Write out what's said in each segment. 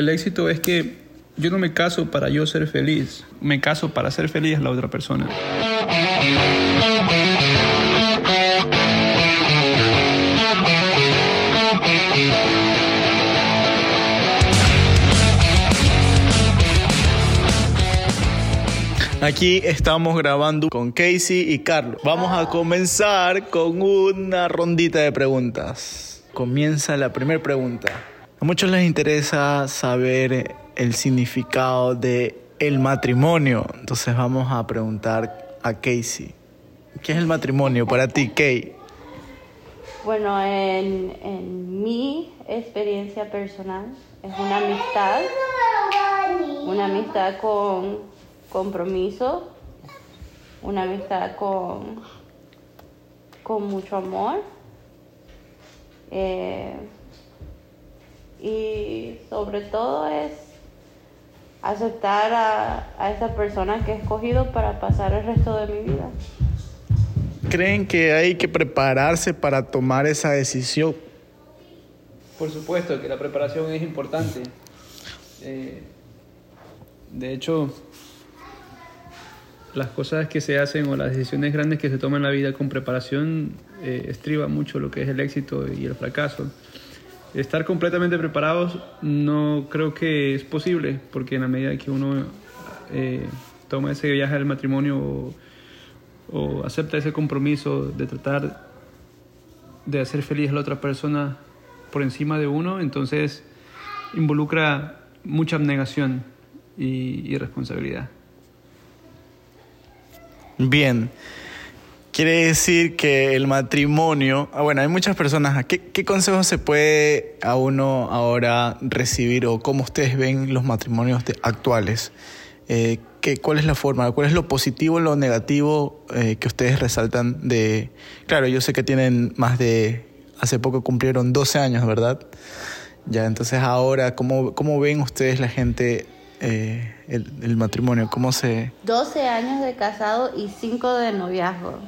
el éxito es que yo no me caso para yo ser feliz, me caso para ser feliz la otra persona. Aquí estamos grabando con Casey y Carlos. Vamos a comenzar con una rondita de preguntas. Comienza la primera pregunta. A muchos les interesa saber el significado de el matrimonio. Entonces vamos a preguntar a Casey. ¿Qué es el matrimonio para ti, Kay? Bueno, en, mi experiencia personal es una amistad, una amistad con compromiso, una amistad con, con mucho amor. Eh, y sobre todo es aceptar a, a esa persona que he escogido para pasar el resto de mi vida. ¿Creen que hay que prepararse para tomar esa decisión? Por supuesto que la preparación es importante. Eh, de hecho, las cosas que se hacen o las decisiones grandes que se toman en la vida con preparación eh, estriba mucho lo que es el éxito y el fracaso. Estar completamente preparados no creo que es posible, porque en la medida que uno eh, toma ese viaje al matrimonio o, acepta ese compromiso de tratar de hacer feliz a la otra persona por encima de uno, entonces involucra mucha abnegación y, y responsabilidad. Bien. Quiere decir que el matrimonio, ah, bueno, hay muchas personas, ¿qué, ¿qué consejos se puede a uno ahora recibir o cómo ustedes ven los matrimonios de- actuales? Eh, ¿qué, ¿Cuál es la forma, cuál es lo positivo lo negativo eh, que ustedes resaltan de... Claro, yo sé que tienen más de... Hace poco cumplieron 12 años, ¿verdad? Ya, entonces ahora, ¿cómo, cómo ven ustedes la gente, eh, el, el matrimonio? ¿Cómo se...? 12 años de casado y 5 de noviazgo.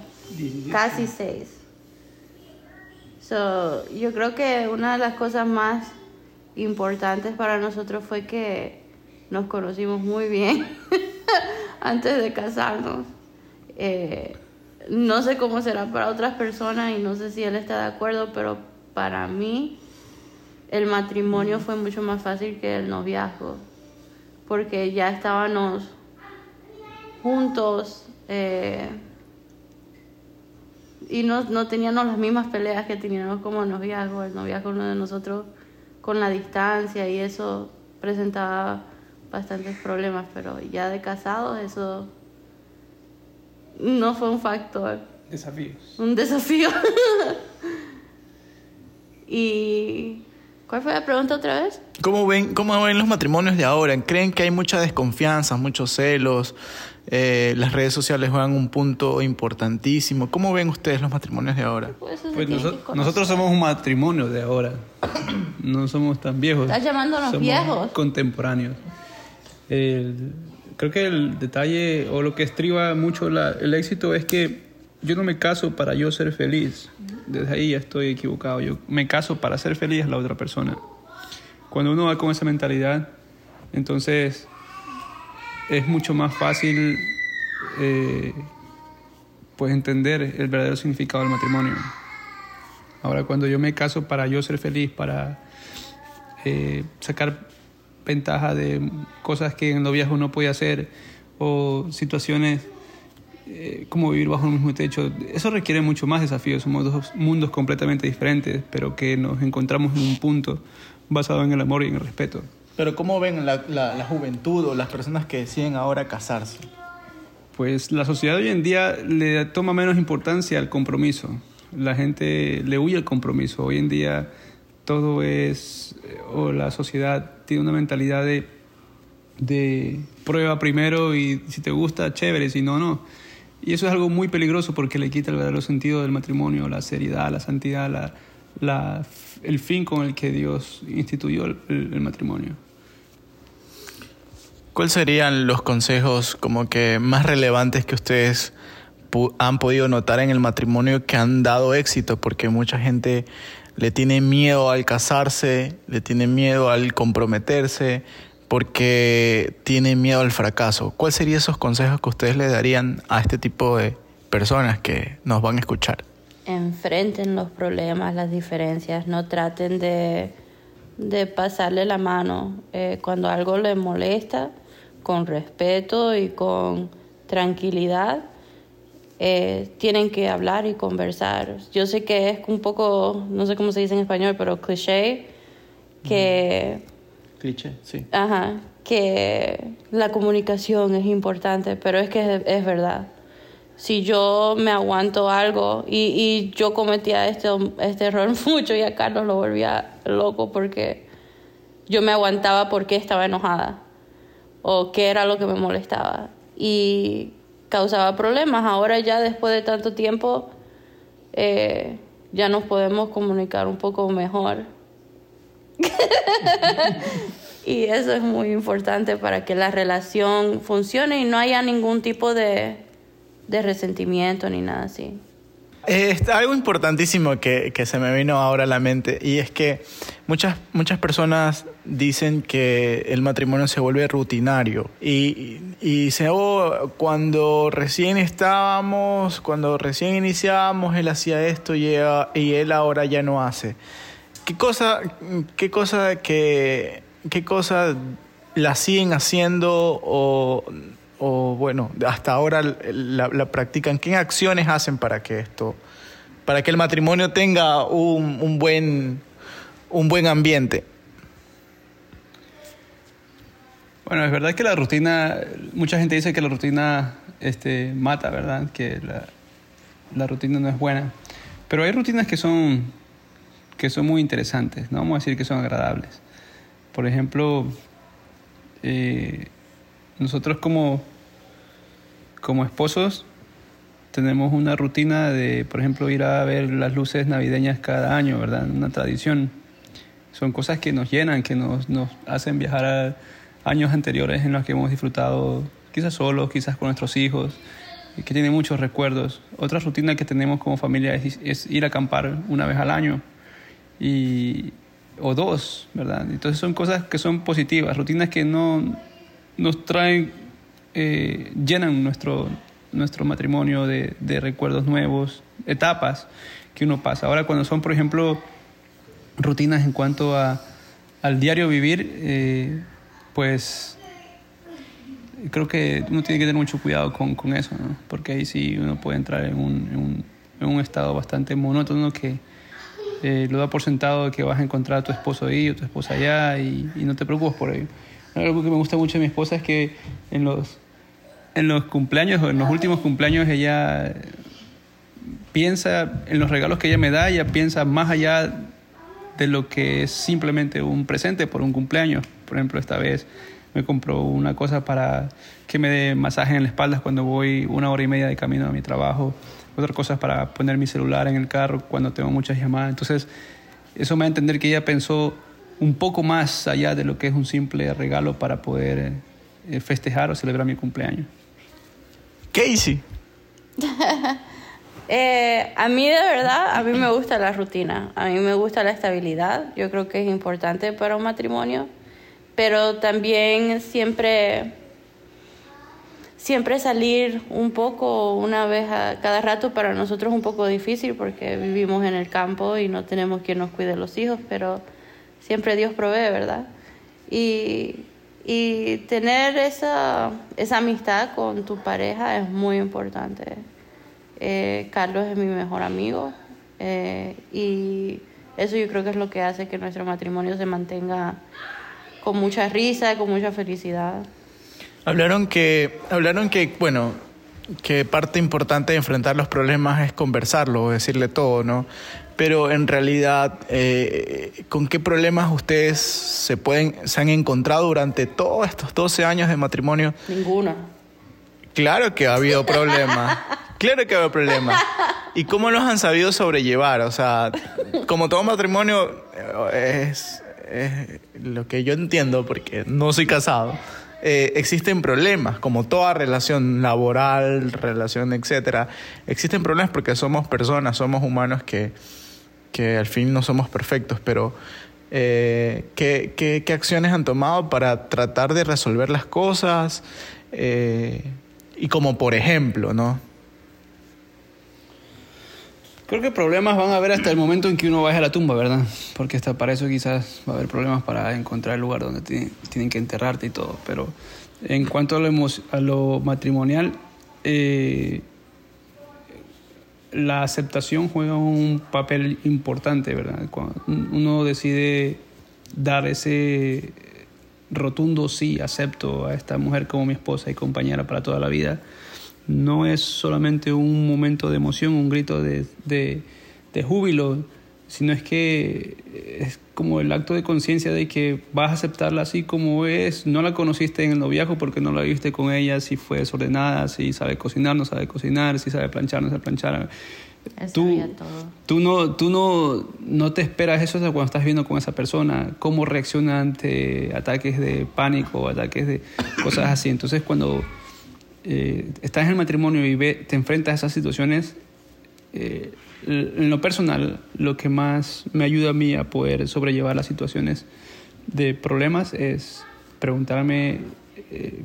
Casi 6. So, yo creo que una de las cosas más importantes para nosotros fue que nos conocimos muy bien antes de casarnos. Eh, no sé cómo será para otras personas y no sé si él está de acuerdo, pero para mí el matrimonio fue mucho más fácil que el noviazgo, porque ya estábamos juntos eh, y no, no teníamos las mismas peleas que teníamos como noviazgo. El noviazgo uno de nosotros con la distancia y eso presentaba bastantes problemas, pero ya de casados eso no fue un factor, Desafíos. un desafío. y ¿cuál fue la pregunta otra vez? ¿Cómo ven, ¿Cómo ven los matrimonios de ahora? ¿Creen que hay mucha desconfianza, muchos celos? Eh, las redes sociales juegan un punto importantísimo. ¿Cómo ven ustedes los matrimonios de ahora? Pues Pues noso- nosotros somos un matrimonio de ahora. No somos tan viejos. ¿Estás llamándonos somos viejos? Contemporáneos. El- creo que el detalle o lo que estriba mucho la- el éxito es que yo no me caso para yo ser feliz. Desde ahí ya estoy equivocado. Yo me caso para ser feliz a la otra persona. Cuando uno va con esa mentalidad, entonces es mucho más fácil eh, pues entender el verdadero significado del matrimonio. Ahora, cuando yo me caso para yo ser feliz, para eh, sacar ventaja de cosas que en noviazgo no podía hacer o situaciones eh, como vivir bajo el mismo techo, eso requiere mucho más desafíos. Somos dos mundos completamente diferentes, pero que nos encontramos en un punto basado en el amor y en el respeto. Pero ¿cómo ven la, la- la juventud o las personas que deciden ahora casarse? Pues la sociedad hoy en día le toma menos importancia al compromiso. La gente le huye al compromiso. Hoy en día todo es, eh, o la sociedad tiene una mentalidad de, de prueba primero y si te gusta, chévere, si no, no. Y eso es algo muy peligroso porque le quita el verdadero sentido del matrimonio, la seriedad, la santidad, la, el fin con el que Dios instituyó el- el- matrimonio. ¿Cuáles serían los consejos como que más relevantes que ustedes han podido notar en el matrimonio que han dado éxito? Porque mucha gente le tiene miedo al casarse, le tiene miedo al comprometerse, porque tiene miedo al fracaso. ¿Cuáles serían esos consejos que ustedes le darían a este tipo de personas que nos van a escuchar? Enfrenten los problemas, las diferencias, no traten de, de pasarle la mano. Eh, cuando algo les molesta, con respeto y con tranquilidad, eh, tienen que hablar y conversar. Yo sé que es un poco, no sé cómo se dice en español, pero cliché, que... Cliché, sí. Ajá, que la comunicación es importante, pero es que es, verdad. Si yo me aguanto algo y, y yo cometía este, este error mucho y a Carlos lo volvía loco porque yo me aguantaba porque estaba enojada o qué era lo que me molestaba y causaba problemas. Ahora ya después de tanto tiempo eh, ya nos podemos comunicar un poco mejor y eso es muy importante para que la relación funcione y no haya ningún tipo de, de resentimiento ni nada así. Es algo importantísimo que, que, se me vino ahora a la mente y es que muchas, muchas personas dicen que el matrimonio se vuelve rutinario y, y dicen, oh, cuando recién estábamos, cuando recién iniciábamos, él hacía esto y, y él ahora ya no hace. ¿Qué cosa, qué cosa que, qué cosa la siguen haciendo o, o bueno, hasta ahora la, la, practican? ¿Qué acciones hacen para que esto, para que el matrimonio tenga un, un buen, un buen ambiente? Bueno, es verdad que la rutina, mucha gente dice que la rutina este, mata, ¿verdad? Que la, la rutina no es buena. Pero hay rutinas que son que son muy interesantes, no vamos a decir que son agradables. Por ejemplo, eh, nosotros como, como esposos tenemos una rutina de, por ejemplo, ir a ver las luces navideñas cada año, ¿verdad? Una tradición. Son cosas que nos llenan, que nos, nos hacen viajar a años anteriores en los que hemos disfrutado, quizás solos, quizás con nuestros hijos, que tiene muchos recuerdos. Otra rutina que tenemos como familia es, es ir a acampar una vez al año y, o dos, ¿verdad? Entonces son cosas que son positivas, rutinas que no nos traen, eh, llenan nuestro, nuestro matrimonio de, de, recuerdos nuevos, etapas que uno pasa. Ahora cuando son, por ejemplo, rutinas en cuanto a, al diario vivir, eh, pues creo que uno tiene que tener mucho cuidado con, con eso, ¿no? porque ahí sí uno puede entrar en un, en un, en un estado bastante monótono que eh, lo da por sentado que vas a encontrar a tu esposo ahí o tu esposa allá y, no te preocupes por ello. Algo que me gusta mucho de mi esposa es que en los, en los cumpleaños o en los últimos cumpleaños ella piensa en los regalos que ella me da, ella piensa más allá de lo que es simplemente un presente por un cumpleaños. Por ejemplo, esta vez me compró una cosa para que me dé masaje en la espalda cuando voy una hora y media de camino a mi trabajo otra cosa para poner mi celular en el carro cuando tengo muchas llamadas. Entonces, eso me da a entender que ella pensó un poco más allá de lo que es un simple regalo para poder eh, festejar o celebrar mi cumpleaños. Casey. eh, a mí de verdad, a mí me gusta la rutina, a mí me gusta la estabilidad, yo creo que es importante para un matrimonio, pero también siempre siempre salir un poco, una vez a cada rato, para nosotros es un poco difícil porque vivimos en el campo y no tenemos quien nos cuide los hijos, pero siempre Dios provee, ¿verdad? Y, y tener esa, esa amistad con tu pareja es muy importante. Eh, Carlos es mi mejor amigo eh, y eso yo creo que es lo que hace que nuestro matrimonio se mantenga con mucha risa, con mucha felicidad. Hablaron que, hablaron que, bueno, que parte importante de enfrentar los problemas es conversarlo, decirle todo, ¿no? Pero en realidad, eh, ¿con qué problemas ustedes se pueden, se han encontrado durante todos estos 12 años de matrimonio? Ninguno. Claro que ha habido problemas. claro que ha habido problemas. ¿Y cómo los han sabido sobrellevar? O sea, como todo matrimonio eh, es, es lo que yo entiendo, porque no soy casado eh, existen problemas, como toda relación laboral, relación, etcétera. Existen problemas porque somos personas, somos humanos que, que al fin no somos perfectos, pero eh, ¿qué, qué, acciones han tomado para tratar de resolver las cosas? Eh, y como por ejemplo, ¿no? Creo que problemas van a haber hasta el momento en que uno vaya a la tumba, ¿verdad? Porque hasta para eso quizás va a haber problemas para encontrar el lugar donde tienen que enterrarte y todo. Pero en cuanto a lo, a lo matrimonial, eh, la aceptación juega un papel importante, ¿verdad? Cuando uno decide dar ese rotundo sí, acepto a esta mujer como mi esposa y compañera para toda la vida, no es solamente un momento de emoción, un grito de, de, de júbilo, sino es que es como el acto de conciencia de que vas a aceptarla así como es. No la conociste en el noviazgo porque no la viste con ella, si fue desordenada, si sabe cocinar, no sabe cocinar, si sabe planchar, no sabe planchar. tú, tú, no, tú no, no te esperas eso cuando estás viendo con esa persona, cómo reacciona ante ataques de pánico, ataques de cosas así. Entonces cuando eh, estás en el matrimonio y ve, te enfrentas a esas situaciones, eh, en lo personal, lo que más me ayuda a mí a poder sobrellevar las situaciones de problemas es preguntarme eh,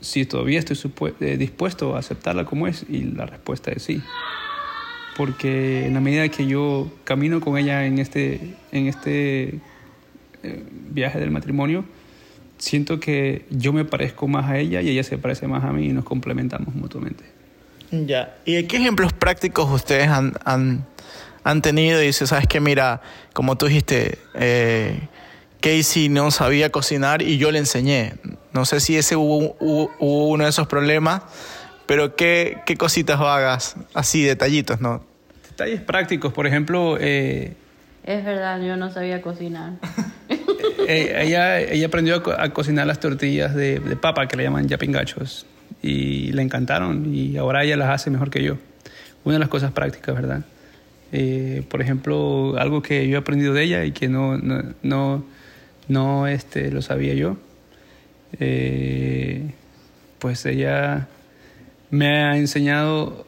si todavía estoy eh, dispuesto a aceptarla como es y la respuesta es sí. Porque en la medida que yo camino con ella en este, en este viaje del matrimonio, siento que yo me parezco más a ella y ella se parece más a mí y nos complementamos mutuamente. Ya. ¿Y qué ejemplos prácticos ustedes han, han, han tenido? Y dice, sabes que mira, como tú dijiste, eh, Casey no sabía cocinar y yo le enseñé. No sé si ese hubo, hubo, uno de esos problemas, pero ¿qué, qué cositas vagas, así, detallitos, ¿no? Detalles prácticos, por ejemplo... Eh, es verdad, yo no sabía cocinar. Eh, ella, ella aprendió a, cocinar las tortillas de, de papa, que le llaman yapingachos y le encantaron y ahora ella las hace mejor que yo. Una de las cosas prácticas, ¿verdad? Eh, por ejemplo, algo que yo he aprendido de ella y que no, no, no, no este, lo sabía yo, eh, pues ella me ha enseñado...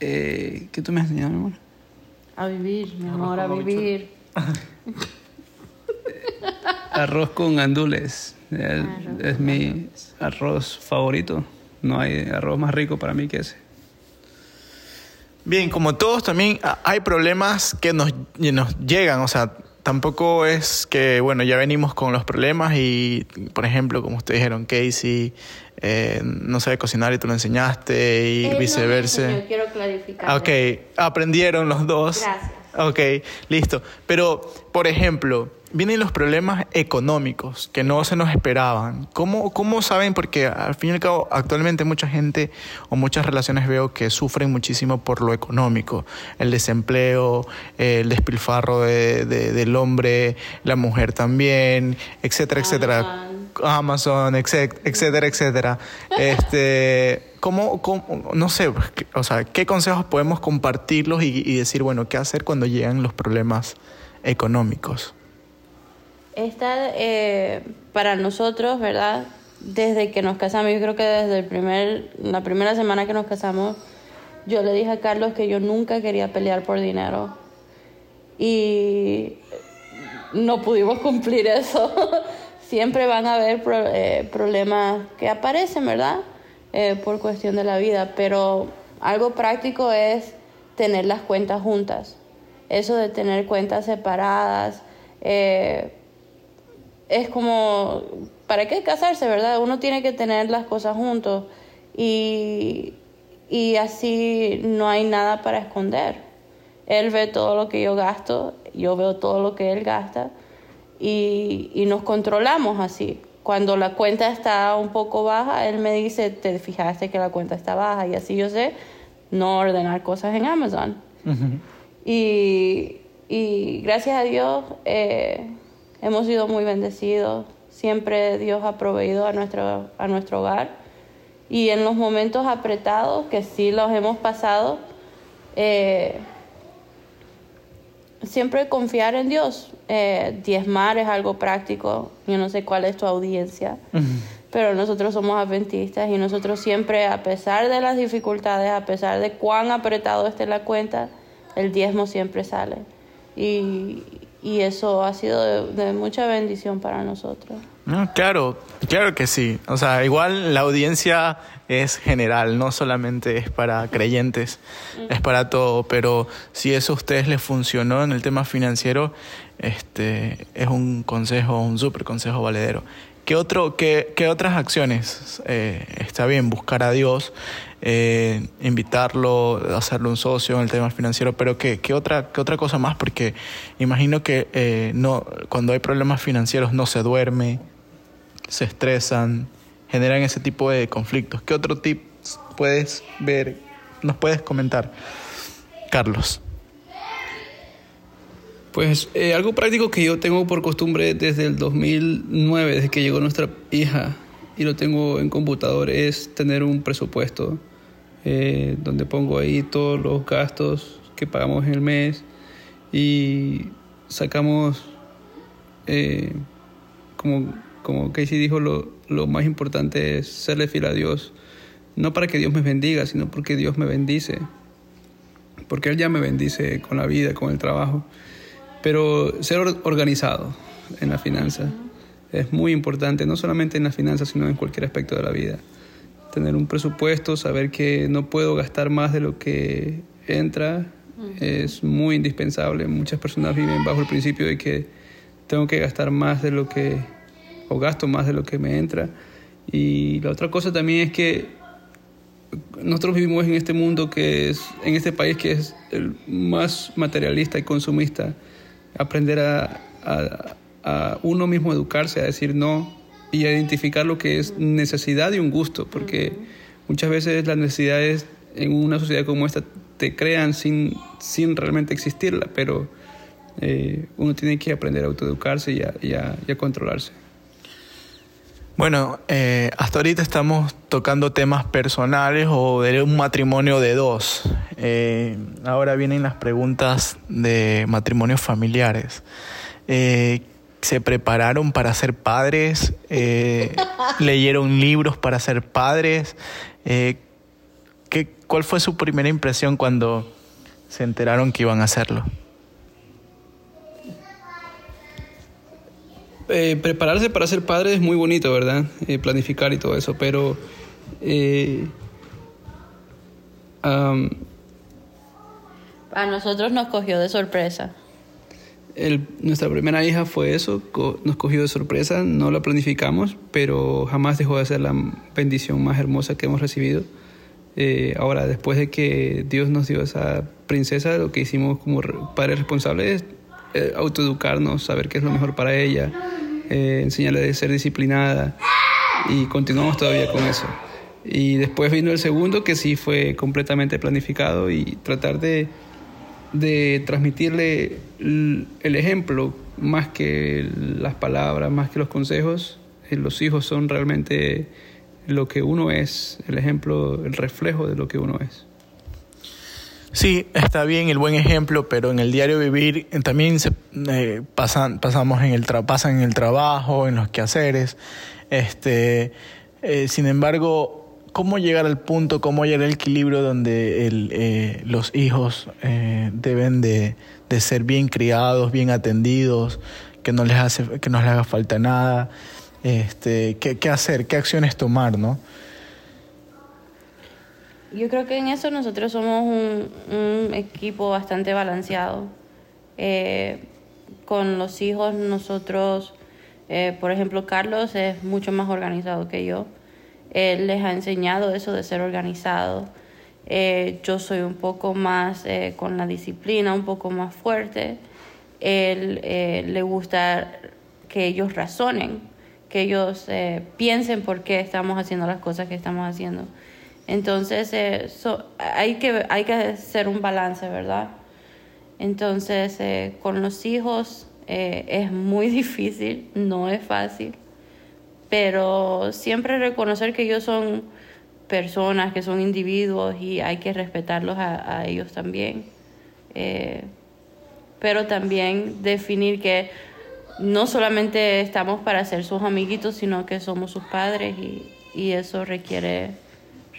Eh, ¿Qué tú me has enseñado, mi amor? A vivir, mi amor, a vivir. Arroz con gandules. es mi arroz favorito. No hay arroz más rico para mí que ese. Bien, como todos también hay problemas que nos, nos llegan, o sea, tampoco es que, bueno, ya venimos con los problemas y, por ejemplo, como ustedes dijeron, Casey eh, no sabe cocinar y tú lo enseñaste y viceversa. yo quiero clarificar. Ok, aprendieron los dos. Gracias. Ok, listo. Pero, por ejemplo, vienen los problemas económicos que no se nos esperaban. ¿Cómo, ¿Cómo saben? Porque al fin y al cabo actualmente mucha gente o muchas relaciones veo que sufren muchísimo por lo económico. El desempleo, el despilfarro de, del hombre, la mujer también, etcétera, etcétera. Amazon, etcétera, etcétera. Este, ¿cómo, ¿cómo, no sé, o sea, qué consejos podemos compartirlos y, y decir, bueno, qué hacer cuando llegan los problemas económicos? Esta, eh, para nosotros, ¿verdad? Desde que nos casamos, yo creo que desde el primer, la primera semana que nos casamos, yo le dije a Carlos que yo nunca quería pelear por dinero. Y no pudimos cumplir eso. Siempre van a haber eh, problemas que aparecen, ¿verdad? Eh, por cuestión de la vida. Pero algo práctico es tener las cuentas juntas. Eso de tener cuentas separadas. Es como, ¿para qué casarse, verdad? Uno tiene que tener las cosas juntos y, y así no hay nada para esconder. Él ve todo lo que yo gasto, yo veo todo lo que él gasta y, y nos controlamos así. Cuando la cuenta está un poco baja, él me dice, te fijaste que la cuenta está baja y así yo sé no ordenar cosas en Amazon. y, y, gracias a Dios, eh, Hemos sido muy bendecidos. Siempre Dios ha proveído a nuestro, a nuestro hogar. Y en los momentos apretados, que sí los hemos pasado, eh, siempre confiar en Dios. Eh, diezmar es algo práctico. Yo no sé cuál es tu audiencia, pero nosotros somos adventistas y nosotros siempre, a pesar de las dificultades, a pesar de cuán apretado esté la cuenta, el diezmo siempre sale y, y eso ha sido de, de mucha bendición para nosotros. No, claro, claro que sí. O sea, igual la audiencia es general, no solamente es para creyentes, es para todo. Pero si eso a ustedes les funcionó en el tema financiero, este es un consejo, un súper consejo valedero. ¿Qué, otro, qué, qué otras acciones? Eh, está bien, buscar a Dios, eh, invitarlo, hacerle un socio en el tema financiero, pero ¿qué, qué, otra, qué otra cosa más? Porque imagino que eh, no, cuando hay problemas financieros no se duerme, se estresan, generan ese tipo de conflictos. ¿Qué otro tip puedes ver, nos puedes comentar, Carlos? Pues eh, algo práctico que yo tengo por costumbre desde el 2009, desde que llegó nuestra hija, y lo tengo en computador, es tener un presupuesto eh, donde pongo ahí todos los gastos que pagamos en el mes y sacamos, eh, como, como Casey dijo, lo, lo más importante es serle fiel a Dios, no para que Dios me bendiga, sino porque Dios me bendice, porque Él ya me bendice con la vida, con el trabajo. Pero ser organizado en la finanza es muy importante, no solamente en la finanza, sino en cualquier aspecto de la vida. Tener un presupuesto, saber que no puedo gastar más de lo que entra, es muy indispensable. Muchas personas viven bajo el principio de que tengo que gastar más de lo que, o gasto más de lo que me entra. Y la otra cosa también es que nosotros vivimos en este mundo que es, en este país que es el más materialista y consumista aprender a, a, a, uno mismo educarse, a decir no y a identificar lo que es necesidad y un gusto, porque muchas veces las necesidades en una sociedad como esta te crean sin, sin realmente existirla, pero eh, uno tiene que aprender a autoeducarse y a, y a, y a controlarse. Bueno, eh, hasta ahorita estamos tocando temas personales o de un matrimonio de dos. Eh, ahora vienen las preguntas de matrimonios familiares. Eh, ¿Se prepararon para ser padres? ¿Leyeron libros para ser padres? ¿qué, ¿Cuál fue su primera impresión cuando se enteraron que iban a hacerlo? Eh, prepararse para ser padre es muy bonito, ¿verdad? Eh, planificar y todo eso, pero eh, um, a nosotros nos cogió de sorpresa. El, nuestra primera hija fue eso, co nos cogió de sorpresa, no la planificamos, pero jamás dejó de ser la bendición más hermosa que hemos recibido. ahora, después de que Dios nos dio esa princesa, lo que hicimos como padres responsables es autoeducarnos, saber qué es lo mejor para ella, eh, enseñarle a ser disciplinada y continuamos todavía con eso. Y después vino el segundo que sí fue completamente planificado y tratar de, de transmitirle el ejemplo más que las palabras, más que los consejos. Eh, los hijos son realmente lo que uno es, el ejemplo, el reflejo de lo que uno es. Sí, está bien el buen ejemplo, pero en el diario vivir también se eh, pasan, pasamos en el tra pasan en el trabajo, en los quehaceres. Este, eh, sin embargo, ¿cómo llegar al punto, cómo llegar al equilibrio donde el, eh, los hijos eh, deben de, ser bien criados, bien atendidos, que no les hace, que no les haga falta nada? Este, ¿qué, ¿Qué hacer? ¿Qué acciones tomar, no? Yo creo que en eso nosotros somos un, un equipo bastante balanceado. Eh, con los hijos nosotros, eh, por ejemplo, Carlos es mucho más organizado que yo. Él les ha enseñado eso de ser organizado. Eh, yo soy un poco más eh, con la disciplina, un poco más fuerte. Él le gusta que ellos razonen, que ellos piensen por qué estamos haciendo las cosas que estamos haciendo. Entonces, eh, so, hay, que, hay que hacer un balance, ¿verdad? Entonces, eh, con los hijos eh, es muy difícil, no es fácil, pero siempre reconocer que ellos son personas, que son individuos y hay que respetarlos a, ellos también. pero también definir que no solamente estamos para ser sus amiguitos, sino que somos sus padres y, y eso requiere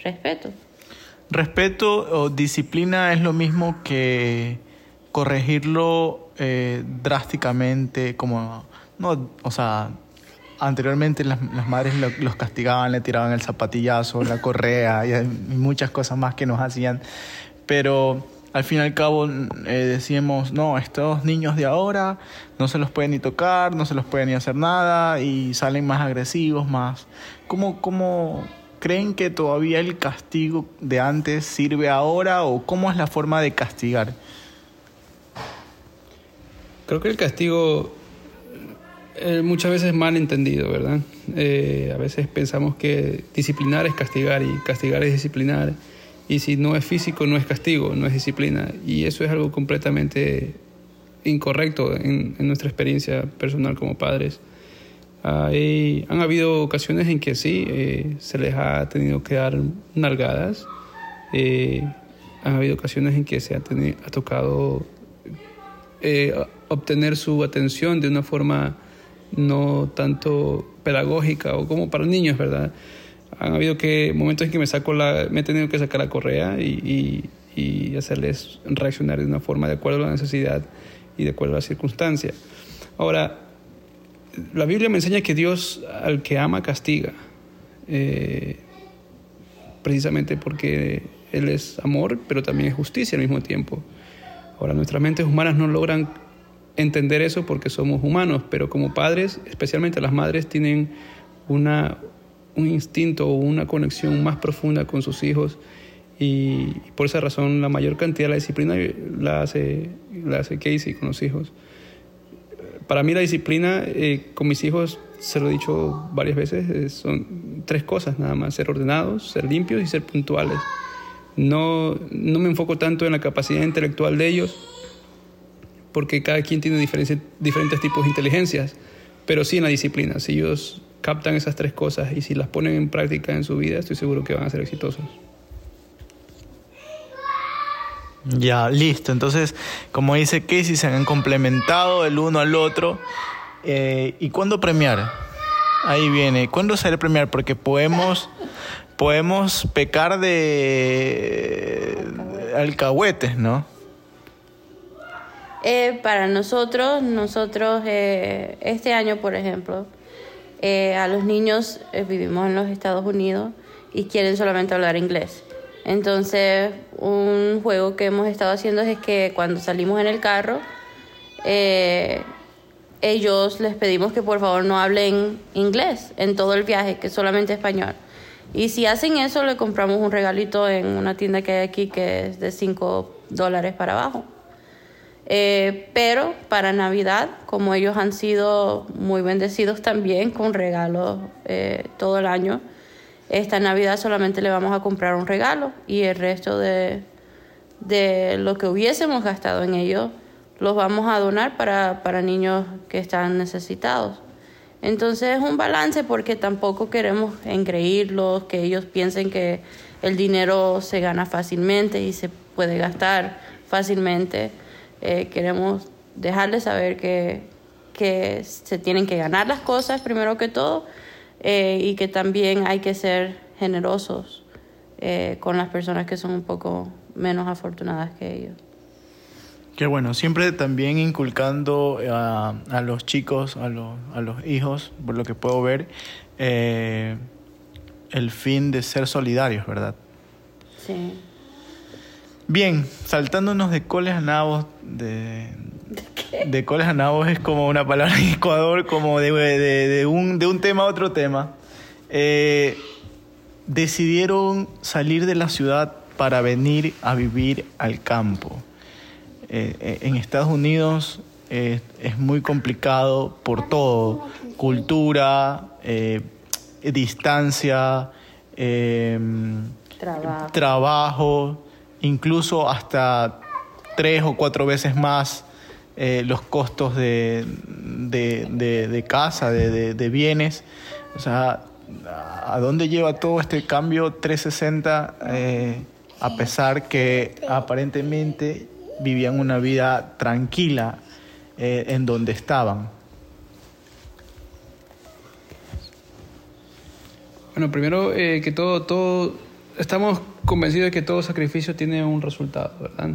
respeto. Respeto o disciplina es lo mismo que corregirlo eh, drásticamente como, no, o sea, anteriormente las, madres lo- los castigaban, le tiraban el zapatillazo, la correa y, muchas cosas más que nos hacían, pero al fin y al cabo eh, decíamos, no, estos niños de ahora no se los puede ni tocar, no se los puede ni hacer nada y salen más agresivos, más... ¿Cómo, cómo creen que todavía el castigo de antes sirve ahora o cómo es la forma de castigar? Creo que el castigo eh, muchas veces es mal entendido, ¿verdad? Eh, a veces pensamos que disciplinar es castigar y castigar es disciplinar. Y si no es físico, no es castigo, no es disciplina. Y eso es algo completamente incorrecto en, nuestra experiencia personal como padres. Hay- han habido ocasiones en que sí, eh, se les ha tenido que dar nalgadas. Han habido ocasiones en que se ha, ha tocado obtener su atención de una forma no tanto pedagógica o como para niños, ¿verdad? Han habido que momentos en que me he tenido que sacar la correa y hacerles reaccionar de una forma de acuerdo a la necesidad y de acuerdo a la circunstancia. Ahora, la Biblia me enseña que Dios al que ama castiga, eh, precisamente porque Él es amor, pero también es justicia al mismo tiempo. Ahora, nuestras mentes humanas no logran entender eso porque somos humanos, pero como padres, especialmente las madres, tienen una, un instinto o una conexión más profunda con sus hijos y por esa razón la mayor cantidad de la disciplina la hace, la hace Casey con los hijos. Para mí la disciplina eh, con mis hijos, se lo he dicho varias veces, eh, son tres cosas nada más, ser ordenados, ser limpios y ser puntuales. No, no me enfoco tanto en la capacidad intelectual de ellos, porque cada quien tiene diferentes, diferentes tipos de inteligencias, pero sí en la disciplina. Si ellos captan esas tres cosas y si las ponen en práctica en su vida, estoy seguro que van a ser exitosos. Ya, listo. Entonces, como dice Casey, se han complementado el uno al otro. Eh, ¿Y cuándo premiar? Ahí viene. ¿Cuándo será premiar? Porque podemos, podemos pecar de alcahuetes, ¿no? Eh, para nosotros, nosotros eh, este año, por ejemplo, eh, a los niños eh, vivimos en los Estados Unidos y quieren solamente hablar inglés. Entonces, un juego que hemos estado haciendo es que cuando salimos en el carro, eh, ellos les pedimos que por favor no hablen inglés en todo el viaje, que solamente español. Y si hacen eso, le compramos un regalito en una tienda que hay aquí que es de 5 dólares para abajo. Eh, pero para Navidad, como ellos han sido muy bendecidos también con regalos eh, todo el año, esta Navidad solamente le vamos a comprar un regalo y el resto de, de lo que hubiésemos gastado en ellos los vamos a donar para, para niños que están necesitados. Entonces es un balance porque tampoco queremos engreírlos, que ellos piensen que el dinero se gana fácilmente y se puede gastar fácilmente. Eh, queremos dejarles saber que, que se tienen que ganar las cosas primero que todo eh, y que también hay que ser generosos eh, con las personas que son un poco menos afortunadas que ellos. Qué bueno, siempre también inculcando a, a los chicos, a los, a los hijos, por lo que puedo ver, eh, el fin de ser solidarios, ¿verdad? Sí. Bien, saltándonos de coles a nabos, de, de coles a nabos es como una palabra en Ecuador, como de, de- de un, de un tema a otro tema. Eh, decidieron salir de la ciudad para venir a vivir al campo. Eh, eh, en Estados Unidos eh, es muy complicado por todo, cultura, distancia, Trabajo. trabajo, incluso hasta tres o cuatro veces más eh, los costos de, de, de- de casa, de, de- de bienes. O sea, ¿a dónde lleva todo este cambio 360 eh, a pesar que aparentemente vivían una vida tranquila eh, en donde estaban? Bueno, primero eh, que todo, todo, estamos convencidos de que todo sacrificio tiene un resultado, ¿verdad?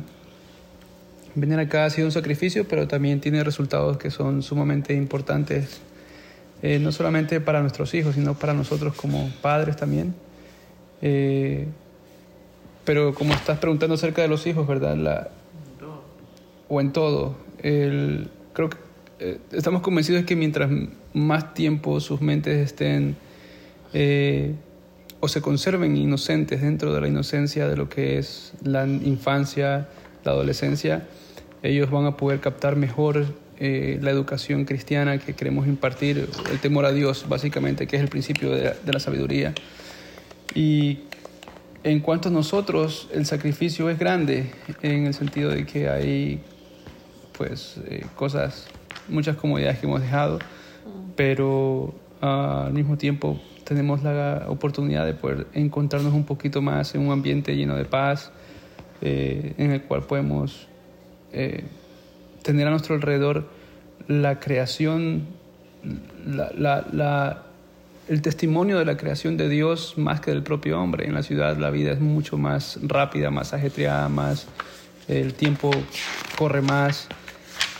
Venir acá ha sido un sacrificio, pero también tiene resultados que son sumamente importantes, eh, no solamente para nuestros hijos, sino para nosotros como padres también. Eh, pero como estás preguntando acerca de los hijos, ¿verdad? La, o en todo. Creo que eh, estamos convencidos de que mientras más tiempo sus mentes estén eh, o se conserven inocentes dentro de la inocencia de lo que es la infancia, la adolescencia, ellos van a poder captar mejor eh, la educación cristiana que queremos impartir, el temor a Dios, básicamente, que es el principio de la, sabiduría. Y en cuanto a nosotros, el sacrificio es grande en el sentido de que hay pues eh, cosas, muchas comodidades que hemos dejado, pero ah, al mismo tiempo tenemos la oportunidad de poder encontrarnos un poquito más en un ambiente lleno de paz, eh, en el cual podemos eh, tener a nuestro alrededor la creación, el testimonio de la creación de Dios más que del propio hombre. En la ciudad la vida es mucho más rápida, más ajetreada, más el tiempo corre más.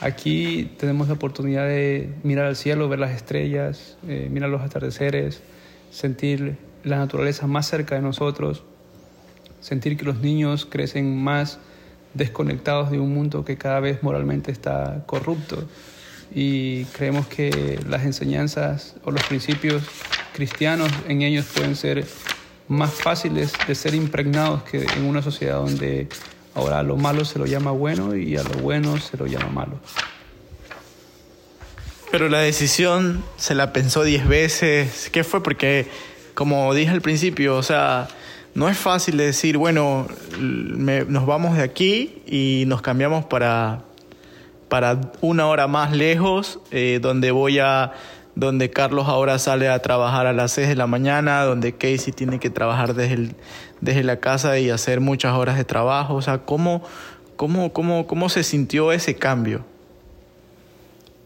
Aquí tenemos la oportunidad de mirar al cielo, ver las estrellas, eh, mirar los atardeceres, sentir la naturaleza más cerca de nosotros, sentir que los niños crecen más desconectados de un mundo que cada vez moralmente está corrupto. Y creemos que las enseñanzas o los principios cristianos en ellos pueden ser más fáciles de ser impregnados que en una sociedad donde Ahora lo malo se lo llama bueno y a lo bueno se lo llama malo. Pero la decisión se la pensó diez veces. ¿Qué fue? Porque, como dije al principio, o sea, no es fácil decir, bueno, nos vamos de aquí y nos cambiamos para, para una hora más lejos, eh, donde voy a donde Carlos ahora sale a trabajar a las 6 de la mañana, donde Casey tiene que trabajar desde, desde la casa y hacer muchas horas de trabajo. O sea, ¿cómo, cómo, cómo, cómo se sintió ese cambio?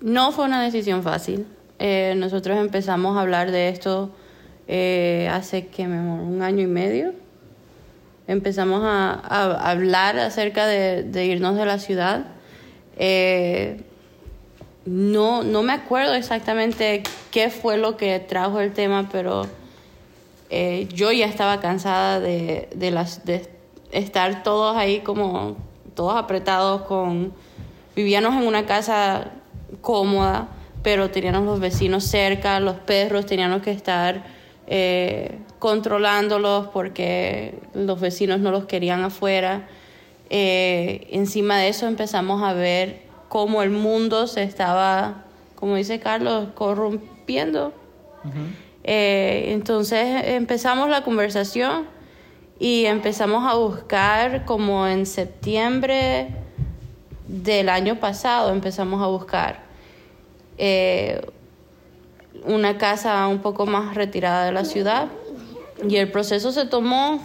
No fue una decisión fácil. Eh, nosotros empezamos a hablar de esto eh, hace que un año y medio. Empezamos a, hablar acerca de, de, irnos de la ciudad. Eh, no, no me acuerdo exactamente qué fue lo que trajo el tema, pero eh, yo ya estaba cansada de, de, las, de estar todos ahí como todos apretados con... Vivíamos en una casa cómoda, pero teníamos los vecinos cerca, los perros teníamos que estar eh, controlándolos porque los vecinos no los querían afuera. Eh, encima de eso empezamos a ver cómo el mundo se estaba, como dice Carlos, corrompiendo. eh, entonces empezamos la conversación y empezamos a buscar como en septiembre del año pasado, empezamos a buscar eh, una casa un poco más retirada de la ciudad y el proceso se tomó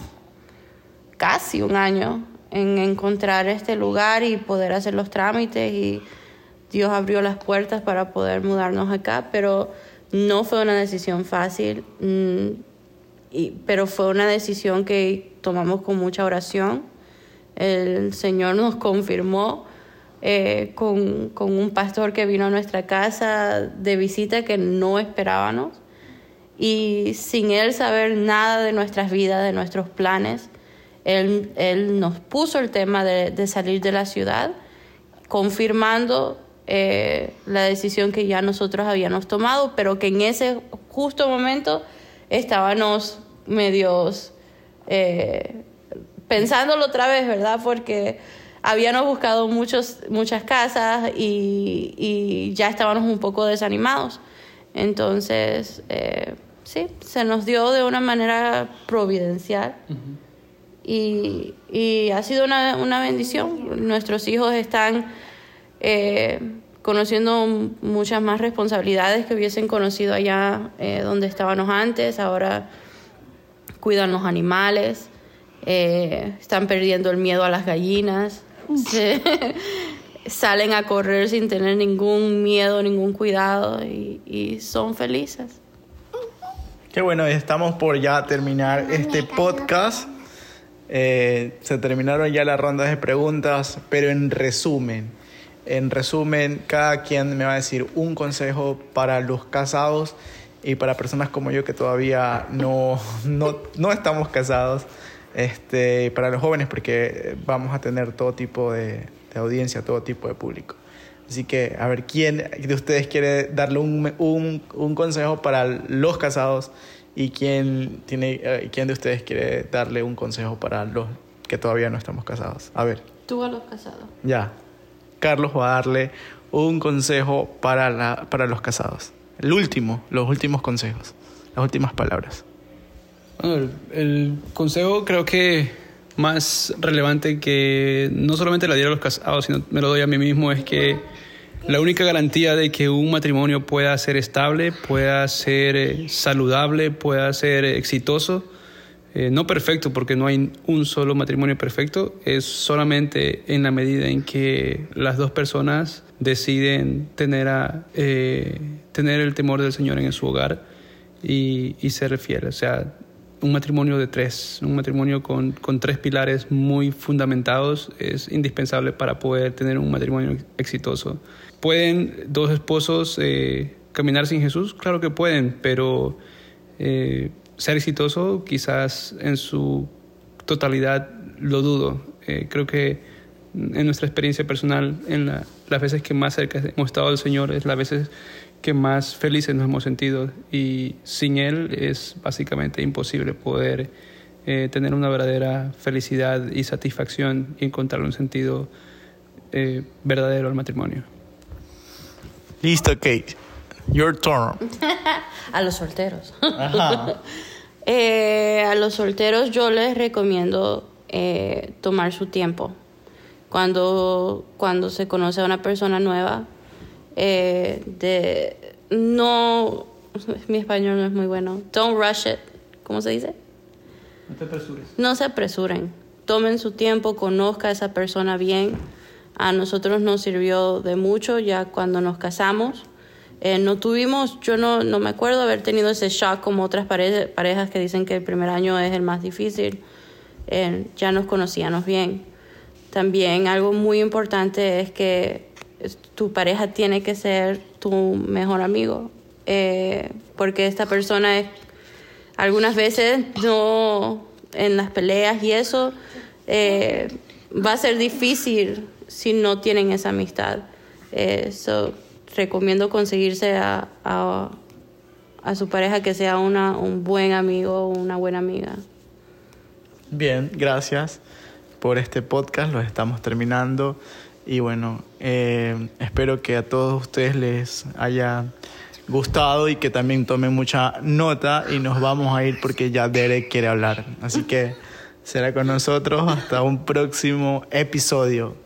casi un año en encontrar este lugar y poder hacer los trámites y Dios abrió las puertas para poder mudarnos acá, pero no fue una decisión fácil, mm, pero fue una decisión que tomamos con mucha oración. El Señor nos confirmó eh, con, con un pastor que vino a nuestra casa de visita que no esperábamos y sin él saber nada de nuestras vidas, de nuestros planes, él, él nos puso el tema de, de salir de la ciudad, confirmando eh, la decisión que ya nosotros habíamos tomado, pero que en ese justo momento estábamos medios eh, pensándolo otra vez, ¿verdad? Porque habíamos buscado muchos, muchas casas y, y ya estábamos un poco desanimados. Entonces, eh, sí, se nos dio de una manera providencial. Uh -huh y, y ha sido una, una, bendición. Nuestros hijos están eh, conociendo muchas más responsabilidades que hubiesen conocido allá eh, donde estábamos antes. Ahora cuidan los animales, están perdiendo el miedo a las gallinas, se, salen a correr sin tener ningún miedo, ningún cuidado y, y son felices. Qué bueno, estamos por ya terminar este podcast. Eh, se terminaron ya las rondas de preguntas, pero en resumen, en resumen, cada quien me va a decir un consejo para los casados y para personas como yo que todavía no, no, no estamos casados, este, para los jóvenes porque vamos a tener todo tipo de, de audiencia, todo tipo de público. Así que, a ver, ¿quién de ustedes quiere darle un, un, un consejo para los casados y quién, tiene, eh, quién de ustedes quiere darle un consejo para los que todavía no estamos casados? A ver. Tú a los casados. Ya. Carlos va a darle un consejo para, la, para los casados. El último, los últimos consejos, las últimas palabras. Bueno, el, el consejo creo que más relevante que no solamente le diera a los casados, sino me lo doy a mí mismo, es que la única garantía de que un matrimonio pueda ser estable, pueda ser eh, saludable, pueda ser exitoso, eh, no perfecto porque no hay un solo matrimonio perfecto, es solamente en la medida en que las dos personas deciden tener, a, eh, tener el temor del Señor en su hogar y, y ser fieles. O sea, un matrimonio de tres, un matrimonio con, con, tres pilares muy fundamentados es indispensable para poder tener un matrimonio exitoso. ¿Pueden dos esposos eh, caminar sin Jesús? Claro que pueden, pero eh, ser exitoso quizás en su totalidad lo dudo. Eh, creo que en nuestra experiencia personal, en la, las veces que más cerca hemos estado del Señor, es las veces que más felices nos hemos sentido y sin Él es básicamente imposible poder eh, tener una verdadera felicidad y satisfacción y encontrar un sentido eh, verdadero al matrimonio. Listo, Kate. Your turn. a los solteros. eh, a los solteros yo les recomiendo eh, tomar su tiempo. Cuando, cuando se conoce a una persona nueva, eh, de no mi español no es muy bueno. Don't rush it. ¿cómo se dice? no te apresures. No se apresuren. Tomen su tiempo conozca a esa persona bien. A nosotros nos sirvió de mucho ya cuando nos casamos. Eh, no tuvimos yo no, no me acuerdo haber tenido ese shock como otras pare parejas que dicen que el primer año es el más difícil. Eh, ya nos conocíamos bien. También algo muy importante es que tu pareja tiene que ser tu mejor amigo, eh, porque esta persona es, algunas veces no, en las peleas y eso, eh, va a ser difícil si no tienen esa amistad. Eh, so, recomiendo conseguirse a, a, su pareja que sea una, un buen amigo o una buena amiga. Bien, gracias por este podcast, lo estamos terminando. Y bueno, eh, espero que a todos ustedes les haya gustado y que también tomen mucha nota y nos vamos a ir porque ya Derek quiere hablar. Así que será con nosotros hasta un próximo episodio.